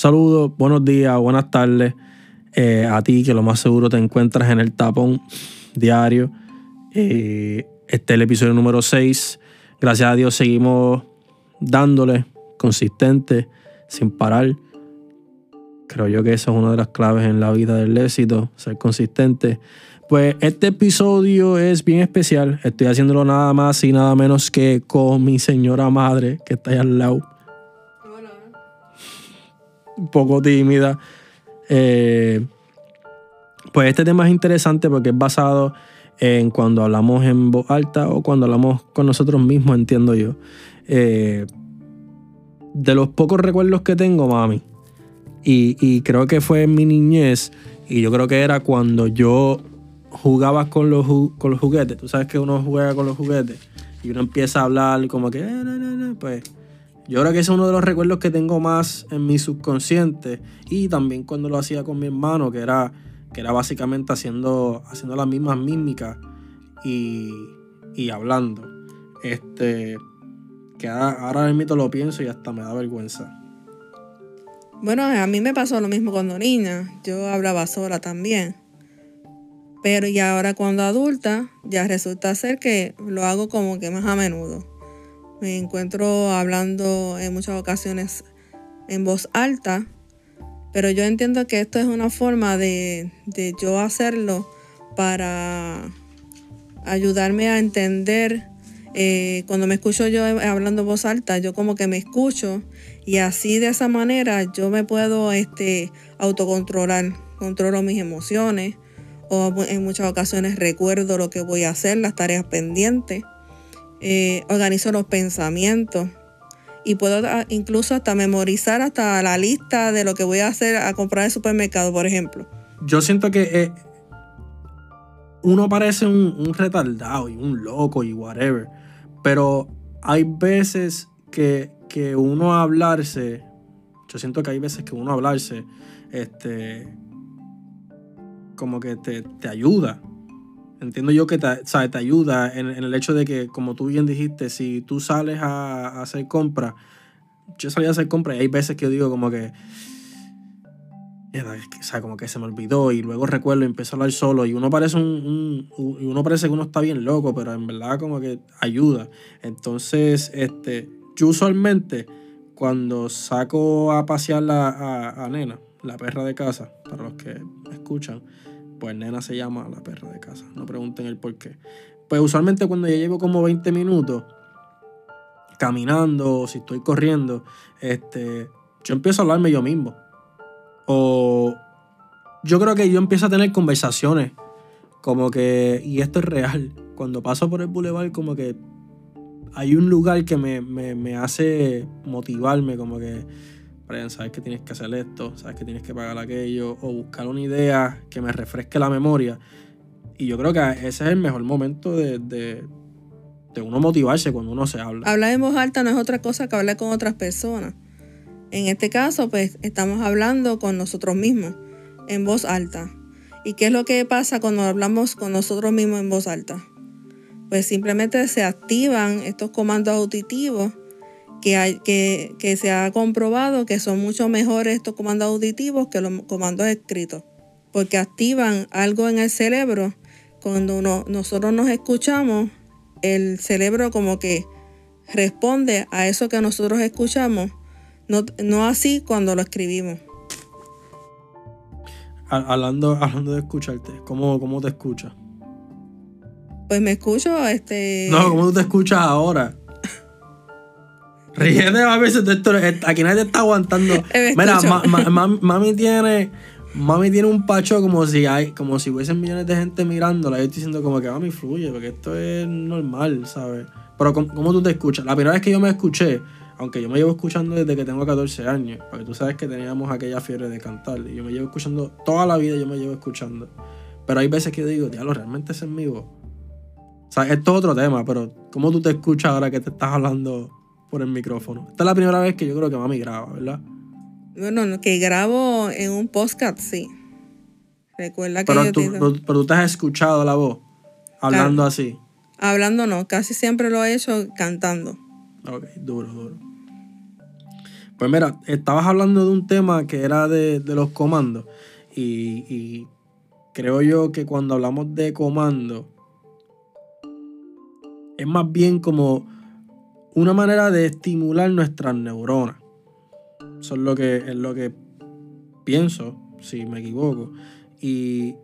Saludos, buenos días, buenas tardes eh, a ti que lo más seguro te encuentras en el tapón diario. Eh, este es el episodio número 6. Gracias a Dios seguimos dándole consistente, sin parar. Creo yo que eso es una de las claves en la vida del éxito, ser consistente. Pues este episodio es bien especial. Estoy haciéndolo nada más y nada menos que con mi señora madre que está ahí al lado. Poco tímida. Eh, pues este tema es interesante porque es basado en cuando hablamos en voz alta o cuando hablamos con nosotros mismos, entiendo yo. Eh, de los pocos recuerdos que tengo, mami, y, creo que fue en mi niñez, y yo creo que era cuando yo jugaba con los, con los juguetes. Tú sabes que uno juega con los juguetes y uno empieza a hablar como que, eh, pues yo creo que ese es uno de los recuerdos que tengo más en mi subconsciente y también cuando lo hacía con mi hermano, que era, que era básicamente haciendo, haciendo las mismas mímicas y, y hablando. Este, que ahora, mismo lo pienso y hasta me da vergüenza. Bueno, a mí me pasó lo mismo cuando niña. Yo hablaba sola también. Pero ya ahora cuando adulta, ya resulta ser que lo hago como que más a menudo. Me encuentro hablando en muchas ocasiones en voz alta. Pero yo entiendo que esto es una forma de, de yo hacerlo para ayudarme a entender eh, cuando me escucho yo hablando voz alta, yo como que me escucho y así de esa manera yo me puedo este, autocontrolar, controlo mis emociones o en muchas ocasiones recuerdo lo que voy a hacer, las tareas pendientes, eh, organizo los pensamientos y puedo incluso hasta memorizar hasta la lista de lo que voy a hacer a comprar en el supermercado, por ejemplo. Yo siento que eh, uno parece un, un retardado y un loco y whatever pero hay veces que, uno hablarse, yo siento que hay veces que uno hablarse, este, como que te, ayuda. Entiendo yo que te, te ayuda en, el hecho de que, como tú bien dijiste, si tú sales a, a hacer compras, yo salí a hacer compras y hay veces que digo como que, o sea, como que se me olvidó y luego recuerdo y empiezo a hablar solo y uno parece un, uno parece que uno está bien loco, pero en verdad como que ayuda. Entonces, este, yo usualmente cuando saco a pasear a, Nena, la perra de casa, para los que escuchan, pues Nena se llama la perra de casa, no pregunten el por qué. Pues usualmente cuando ya llevo como 20 minutos caminando o si estoy corriendo, este, yo empiezo a hablarme yo mismo. O yo creo que yo empiezo a tener conversaciones como que, y esto es real, cuando paso por el boulevard como que hay un lugar que me, hace motivarme, como que, Sabes que tienes que hacer esto, sabes que tienes que pagar aquello, o buscar una idea que me refresque la memoria. Y yo creo que ese es el mejor momento de, de, de uno motivarse cuando uno se habla. Hablar en voz alta no es otra cosa que hablar con otras personas. En este caso, pues estamos hablando con nosotros mismos en voz alta. ¿Y qué es lo que pasa cuando hablamos con nosotros mismos en voz alta? Pues simplemente se activan estos comandos auditivos que, hay, que, que se ha comprobado que son mucho mejores estos comandos auditivos que los comandos escritos, porque activan algo en el cerebro. Cuando nosotros nos escuchamos, el cerebro como que responde a eso que nosotros escuchamos no, así cuando lo escribimos. Hablando, hablando de escucharte, ¿cómo, cómo te escuchas? Pues me escucho, este. No, ¿cómo tú te escuchas ahora? Ríete a veces de esto. Aquí nadie te está aguantando. Mira, mami tiene. Mami tiene un pacho como si hay, como si hubiesen millones de gente mirándola. Yo estoy diciendo como que mami fluye, porque esto es normal, ¿sabes? Pero ¿cómo, ¿cómo, tú te escuchas? La primera vez que yo me escuché, aunque yo me llevo escuchando desde que tengo 14 años, porque tú sabes que teníamos aquella fiebre de cantar, y yo me llevo escuchando toda la vida, yo me llevo escuchando. Pero hay veces que digo, diablo, realmente es en mi voz. O sea, esto es otro tema, pero ¿cómo tú te escuchas ahora que te estás hablando por el micrófono? Esta es la primera vez que yo creo que mami graba, ¿verdad? Bueno, que grabo en un podcast, sí. Recuerda que pero, tú, pero, tú te has escuchado la voz hablando así. Hablando no, casi siempre lo he hecho cantando. Ok, duro, duro. Pues mira, estabas hablando de un tema que era de, de los comandos. Y, y creo yo que cuando hablamos de comando, es más bien como una manera de estimular nuestras neuronas. Eso es lo que, es lo que pienso, si me equivoco. Y,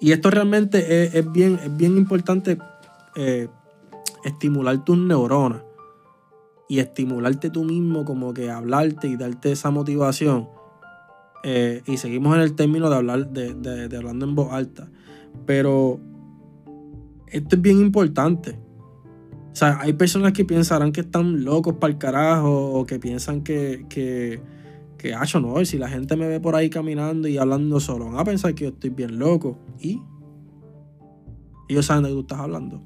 y esto realmente es, es, bien, es bien importante eh, estimular tus neuronas y estimularte tú mismo, como que hablarte y darte esa motivación. Eh, y seguimos en el término de hablar, de, de, de hablando en voz alta. Pero esto es bien importante. O sea, hay personas que pensarán que están locos para el carajo o que piensan que, que, que, hacho, no, si la gente me ve por ahí caminando y hablando solo, van a pensar que yo estoy bien loco. ¿Y? Ellos saben de qué tú estás hablando.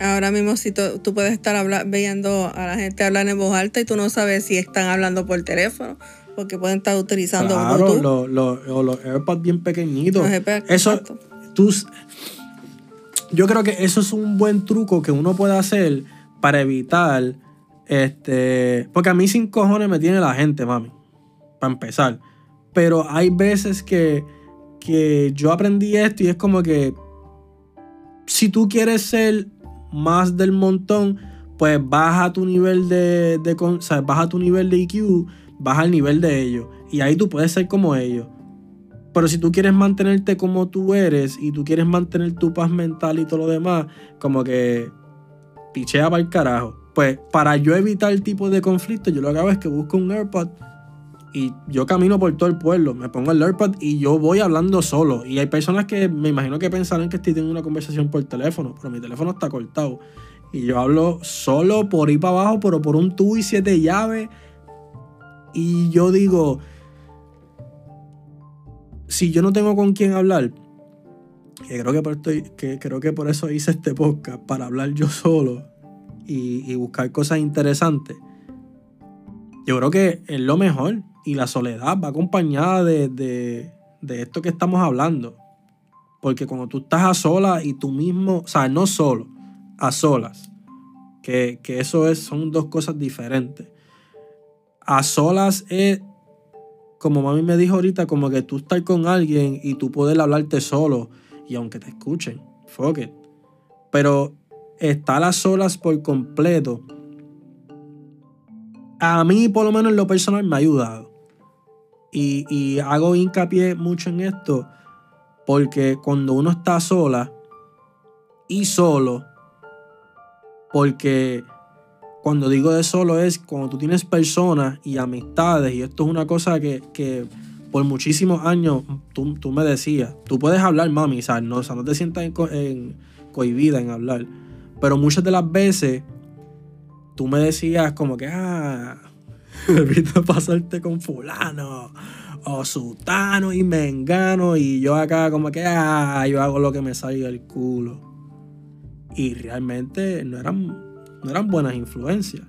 Ahora mismo, si tú, tú puedes estar habla, viendo a la gente hablar en voz alta y tú no sabes si están hablando por teléfono, porque pueden estar utilizando claro, los, los, los AirPods bien pequeñitos. Los AirPods, Eso, exacto. tú, yo creo que eso es un buen truco que uno puede hacer para evitar este porque a mí sin cojones me tiene la gente mami para empezar. Pero hay veces que que yo aprendí esto y es como que si tú quieres ser más del montón pues baja tu nivel de, de o baja tu nivel de IQ baja el nivel de ellos. Y ahí tú puedes ser como ellos pero si tú quieres mantenerte como tú eres y tú quieres mantener tu paz mental y todo lo demás, como que pichea para el carajo. Pues para yo evitar el tipo de conflicto, yo lo que hago es que busco un AirPod y yo camino por todo el pueblo, me pongo el AirPod y yo voy hablando solo. Y hay personas que me imagino que pensarán que estoy teniendo una conversación por teléfono, pero mi teléfono está cortado. Y yo hablo solo por ir para abajo, pero por un tubo y siete llaves. Y yo digo, si yo no tengo con quién hablar, que creo que, por que creo que por eso hice este podcast, para hablar yo solo y, buscar cosas interesantes, yo creo que es lo mejor. Y la soledad va acompañada de, de, de esto que estamos hablando. Porque cuando tú estás a solas y tú mismo, o sea, no solo, a solas, que, que eso es, son dos cosas diferentes. A solas es como mami me dijo ahorita, como que tú estás con alguien y tú poder hablarte solo y aunque te escuchen, fuck it. Pero estar a solas por completo, a mí por lo menos en lo personal me ha ayudado. Y, y hago hincapié mucho en esto porque cuando uno está sola y solo, porque cuando digo de solo es cuando tú tienes personas y amistades, y esto es una cosa que, que por muchísimos años tú, tú, me decías, tú puedes hablar, mami. No, o sea, no te sientas en, en, cohibida en hablar, pero muchas de las veces tú me decías como que, ah, evita pasarte con fulano, o sutano y mengano, y yo acá como que, ah, yo hago lo que me salga el culo. Y realmente no eran no eran buenas influencias.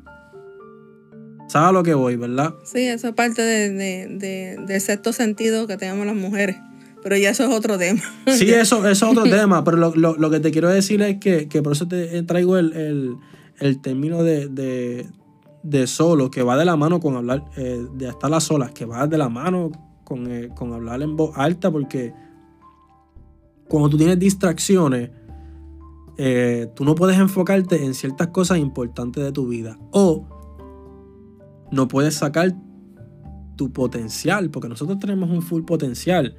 ¿Sabes a lo que voy, verdad? Sí, eso es parte de, de, de, del sexto sentido que tenemos las mujeres. Pero ya eso es otro tema. Sí, eso, eso es otro tema. Pero lo, lo, lo, que te quiero decir es que, que por eso te traigo el, el, el término de, de, de, solo, que va de la mano con hablar, eh, de estar a solas, que va de la mano con, eh, con hablar en voz alta, porque cuando tú tienes distracciones, eh, tú no puedes enfocarte en ciertas cosas importantes de tu vida. O no puedes sacar tu potencial, porque nosotros tenemos un full potencial.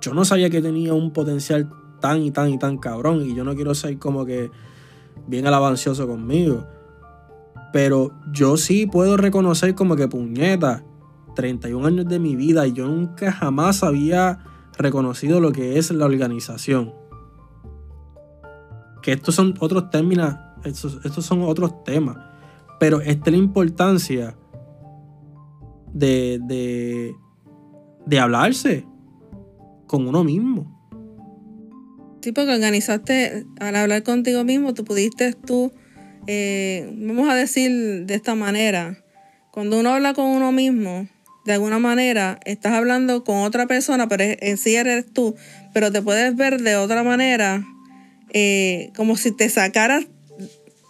Yo no sabía que tenía un potencial tan y tan y tan cabrón, y yo no quiero ser como que bien alabancioso conmigo. Pero yo sí puedo reconocer como que puñeta, 31 años de mi vida y yo nunca jamás había reconocido lo que es la organización que estos son otros términos, estos, estos son otros temas, pero esta es la importancia de, de, de hablarse con uno mismo. Sí, porque organizaste, al hablar contigo mismo, tú pudiste tú, eh, vamos a decir de esta manera, cuando uno habla con uno mismo, de alguna manera estás hablando con otra persona, pero en sí eres tú, pero te puedes ver de otra manera eh, como si te sacaras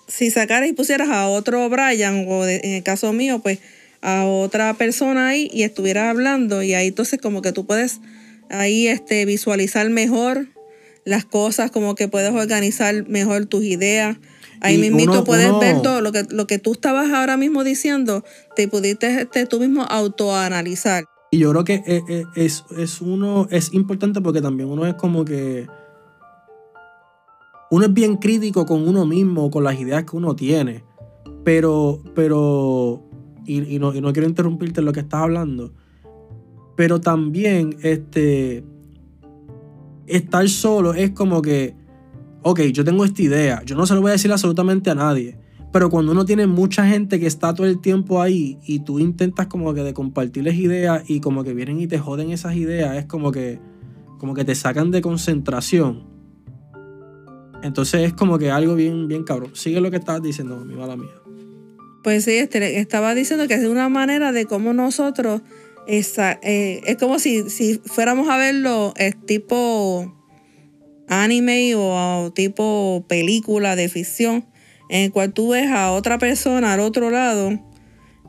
si sacaras y pusieras a otro Brian, o en el caso mío, pues a otra persona ahí y estuvieras hablando y ahí entonces como que tú puedes ahí este, visualizar mejor las cosas, como que puedes organizar mejor tus ideas. Ahí mismo puedes ver todo lo que, lo que tú estabas ahora mismo diciendo, te pudiste este, tú mismo autoanalizar. Y yo creo que es, eh, eh, es, es, uno, es importante porque también uno es como que uno es bien crítico con uno mismo, con las ideas que uno tiene. Pero, pero, y, no, quiero interrumpirte en lo que estás hablando, pero también, este, estar solo es como que, ok, yo tengo esta idea, yo no se lo voy a decir absolutamente a nadie, pero cuando uno tiene mucha gente que está todo el tiempo ahí y tú intentas como que de compartirles ideas y como que vienen y te joden esas ideas, es como que, como que te sacan de concentración. Entonces es como que algo bien, bien cabrón. Sigue lo que estabas diciendo, mi mala mía. Pues sí, este, estaba diciendo que es una manera de cómo nosotros, eh, es como si, si fuéramos a verlo es tipo anime o, tipo película de ficción, en el cual tú ves a otra persona al otro lado,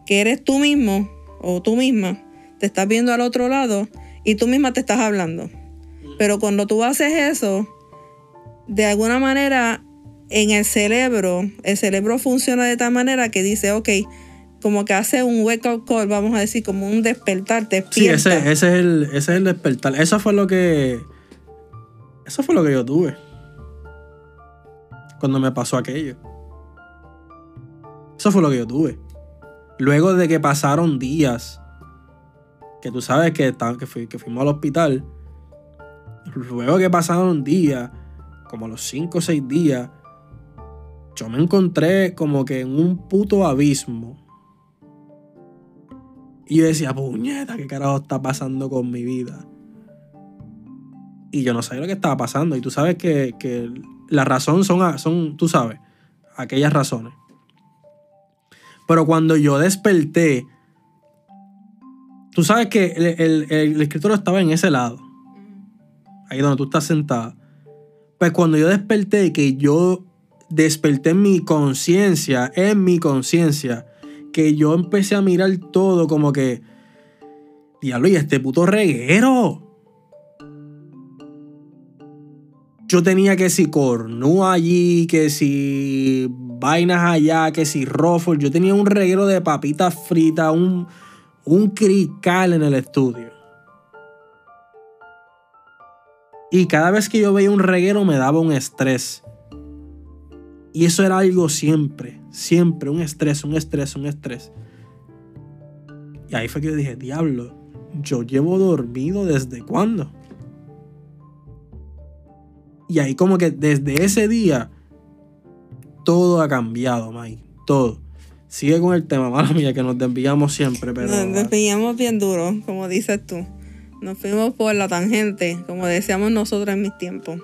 que eres tú mismo o tú misma, te estás viendo al otro lado y tú misma te estás hablando. Pero cuando tú haces eso, de alguna manera en el cerebro, el cerebro funciona de tal manera que dice, ok, como que hace un wake up call, vamos a decir, como un despertar, te Sí, ese, ese, es el, ese es el despertar. Eso fue lo que. Eso fue lo que yo tuve. Cuando me pasó aquello. Eso fue lo que yo tuve. Luego de que pasaron días, que tú sabes que, que, que fuimos al hospital, luego que pasaron días, como los 5 o 6 días, yo me encontré como que en un puto abismo. Y yo decía, puñeta, ¿qué carajo está pasando con mi vida? Y yo no sabía lo que estaba pasando. Y tú sabes que, la razón son, son, tú sabes, aquellas razones. Pero cuando yo desperté, tú sabes que el, el escritorio estaba en ese lado. Ahí donde tú estás sentada. Pues cuando yo desperté, que yo desperté en mi conciencia, en mi conciencia, que yo empecé a mirar todo como que, diablo, y este puto reguero. Yo tenía que si cornú allí, que si vainas allá, que si rofos. Yo tenía un reguero de papitas fritas, un, un crical en el estudio. Y cada vez que yo veía un reguero me daba un estrés. Y eso era algo siempre, siempre, un estrés, un estrés, un estrés. Y ahí fue que yo dije, diablo, yo llevo dormido desde cuándo. Y ahí como que desde ese día todo ha cambiado, Mike, todo. Sigue con el tema, mala mía, que nos desviamos siempre, pero... Nos desviamos bien duro, como dices tú. Nos fuimos por la tangente, como decíamos nosotros en mis tiempos.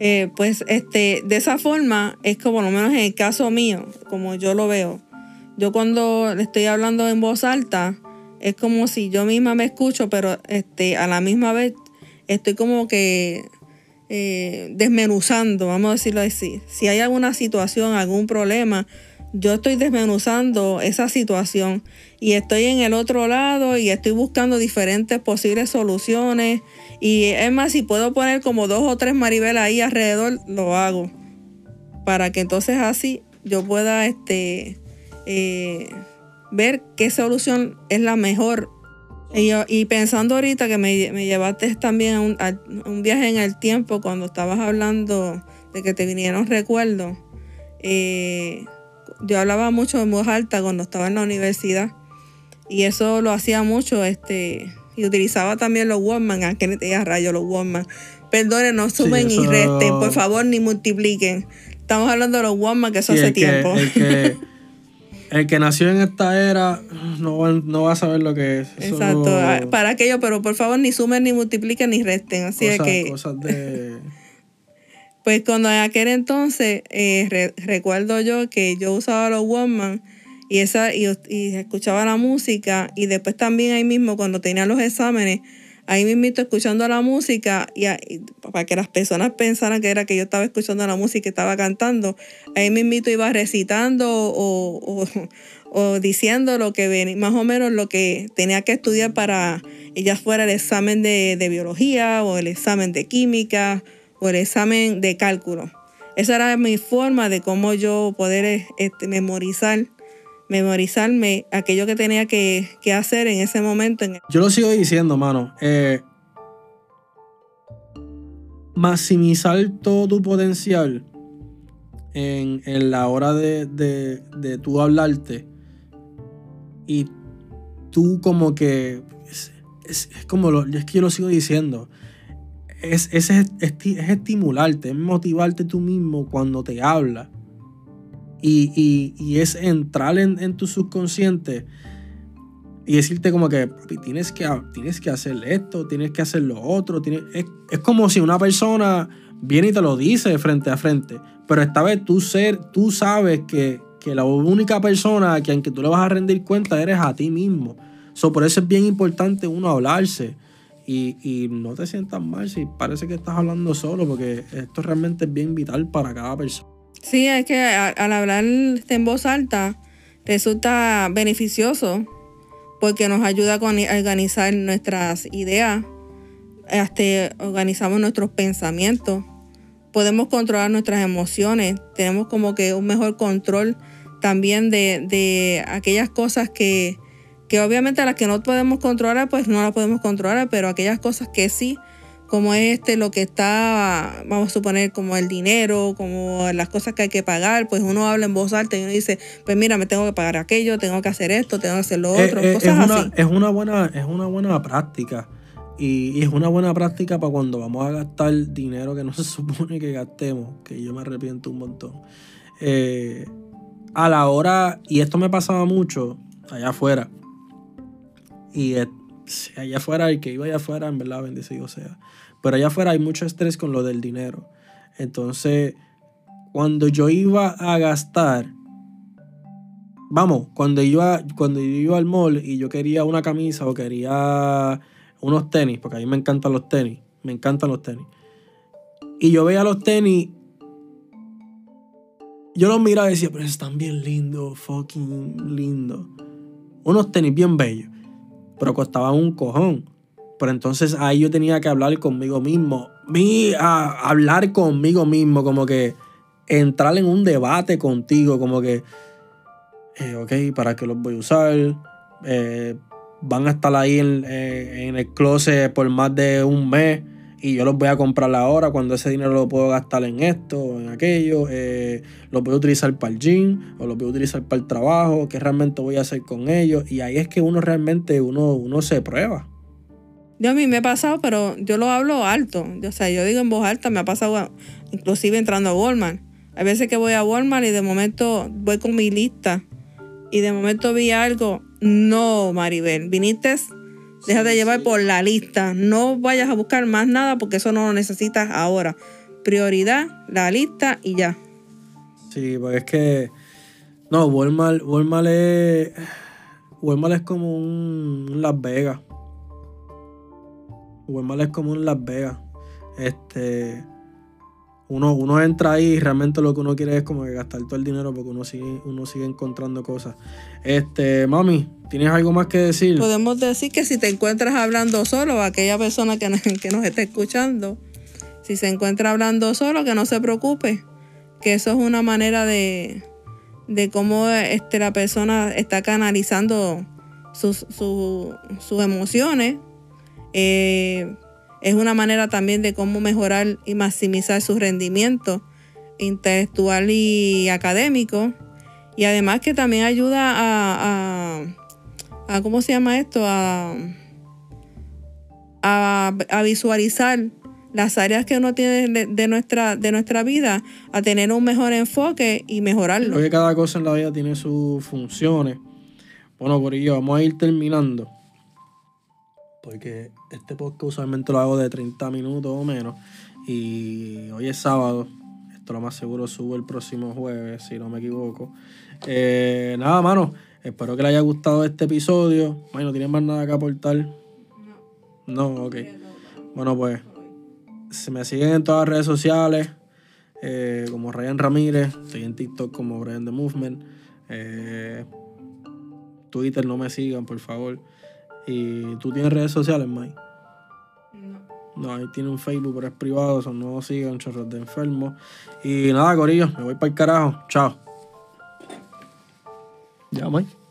Eh, pues este, de esa forma es como, lo menos en el caso mío, como yo lo veo. Yo cuando estoy hablando en voz alta, es como si yo misma me escucho, pero este, a la misma vez estoy como que eh, desmenuzando, vamos a decirlo así. Si hay alguna situación, algún problema, yo estoy desmenuzando esa situación y estoy en el otro lado y estoy buscando diferentes posibles soluciones. Y es más, si puedo poner como dos o tres Maribel ahí alrededor, lo hago. Para que entonces así yo pueda este, eh, ver qué solución es la mejor. Y, pensando ahorita que me, llevaste también a un, viaje en el tiempo cuando estabas hablando de que te vinieron recuerdos. Eh, yo hablaba mucho en voz alta cuando estaba en la universidad y eso lo hacía mucho este y utilizaba también los Walkman, a que te rayo los Walkman. Perdonen, no sumen y resten, por favor, ni multipliquen. Estamos hablando de los Walkman que eso hace tiempo. El que, nació en esta era no, va a saber lo que es. Exacto, ah, para aquello, pero por favor ni sumen, ni multipliquen, ni resten. Así es que... Cosas de... Pues cuando en aquel entonces eh, recuerdo yo que yo usaba los Walkman y, esa, y, escuchaba la música y después también ahí mismo cuando tenía los exámenes ahí mismo escuchando la música y, para que las personas pensaran que era que yo estaba escuchando la música y estaba cantando, ahí mismo iba recitando o, diciendo lo que venía, más o menos lo que tenía que estudiar para ya fuera el examen de biología o el examen de química el examen de cálculo. Esa era mi forma de cómo yo poder este, memorizar memorizarme aquello que tenía que, hacer en ese momento. Yo lo sigo diciendo, mano. Eh, maximizar todo tu potencial en, la hora de, de, tú hablarte y tú como que es, como lo, es que yo lo sigo diciendo es, es, es, es estimularte es motivarte tú mismo cuando te hablas y, es entrar en, tu subconsciente y decirte como que tienes que, tienes que hacer esto, tienes que hacer lo otro. es, como si una persona viene y te lo dice frente a frente. Pero esta vez tú, ser, tú sabes que, la única persona a quien que tú le vas a rendir cuenta eres a ti mismo. So, por eso es bien importante uno hablarse. Y, no te sientas mal si parece que estás hablando solo, porque esto realmente es bien vital para cada persona. Sí, es que al hablar en voz alta resulta beneficioso porque nos ayuda a organizar nuestras ideas, hasta organizamos nuestros pensamientos, podemos controlar nuestras emociones, tenemos como que un mejor control también de, aquellas cosas que, que obviamente las que no podemos controlar, pues no las podemos controlar, pero aquellas cosas que sí como este, lo que está, vamos a suponer, como el dinero, como las cosas que hay que pagar, pues uno habla en voz alta y uno dice, pues mira, me tengo que pagar aquello, tengo que hacer esto, tengo que hacer lo eh, otro, eh, cosas es una, así. Es una buena, es una buena práctica. Y, es una buena práctica para cuando vamos a gastar dinero que no se supone que gastemos, que yo me arrepiento un montón. Eh, a la hora, y esto me pasaba mucho allá afuera, y allá afuera, el que iba allá afuera, en verdad, bendecido sea. Pero allá afuera hay mucho estrés con lo del dinero. Entonces, cuando yo iba a gastar, vamos, cuando iba, cuando yo iba al mall y yo quería una camisa o quería unos tenis, porque a mí me encantan los tenis, me encantan los tenis. Y yo veía los tenis, yo los miraba y decía, pero están bien lindos, fucking lindos. Unos tenis bien bellos, pero costaban un cojón. Pero entonces ahí yo tenía que hablar conmigo mismo. Mi, hablar conmigo mismo, como que entrar en un debate contigo, como que, eh, ok, ¿para qué los voy a usar? Eh, van a estar ahí eh, en, el closet por más de un mes y yo los voy a comprar ahora cuando ese dinero lo puedo gastar en esto o en aquello. Eh, los voy a utilizar para el gym o los voy a utilizar para el trabajo. ¿Qué realmente voy a hacer con ellos? Y ahí es que uno realmente uno, uno se prueba. Yo a mí me ha pasado, pero yo lo hablo alto. O sea, yo digo en voz alta, me ha pasado inclusive entrando a Walmart. Hay veces que voy a Walmart y de momento voy con mi lista y de momento vi algo. No, Maribel, viniste, déjate llevar por la lista. No vayas a buscar más nada porque eso no lo necesitas ahora. Prioridad, la lista y ya. Sí, porque es que. No, Walmart, Walmart es. Walmart es como un Las Vegas. Walmart es como un Las Vegas. Este. Uno, uno entra ahí y realmente lo que uno quiere es como que gastar todo el dinero porque uno sigue, uno sigue encontrando cosas. Este, mami, ¿tienes algo más que decir? Podemos decir que si te encuentras hablando solo, aquella persona que que nos está escuchando, si se encuentra hablando solo, que no se preocupe, que eso es una manera de, de cómo este, la persona está canalizando sus, sus emociones eh, es una manera también de cómo mejorar y maximizar su rendimiento intelectual y académico. Y además que también ayuda a, a, ¿cómo se llama esto? A, a, visualizar las áreas que uno tiene de, nuestra, de nuestra vida, a tener un mejor enfoque y mejorarlo. Creo que cada cosa en la vida tiene sus funciones. Bueno, por ello, vamos a ir terminando porque este podcast usualmente lo hago de 30 minutos o menos. Y hoy es sábado. Esto lo más seguro subo el próximo jueves, si no me equivoco. Eh, nada, mano. Espero que le haya gustado este episodio. Bueno, ¿no tienes más nada que aportar? No, ok. Bueno, pues se me siguen en todas las redes sociales eh, como Ryan Ramírez. Estoy en TikTok como Brian The Movement. Eh, Twitter no me sigan, por favor. ¿Y tú tienes redes sociales, Mike? No. No, ahí tiene un Facebook, pero es privado, son no sigan, chorros de enfermos. Y nada, Corillo, me voy para el carajo. Chao. Ya, Mike.